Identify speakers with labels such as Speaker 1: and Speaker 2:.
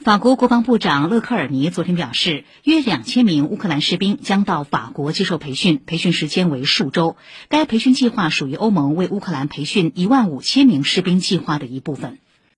Speaker 1: 法国国防部长勒克尔尼昨天表示约两千名乌克兰士兵将到法国接受培训培训时间为数周。该培训计划属于欧盟为乌克兰培训一万五千名士兵计划的一部分。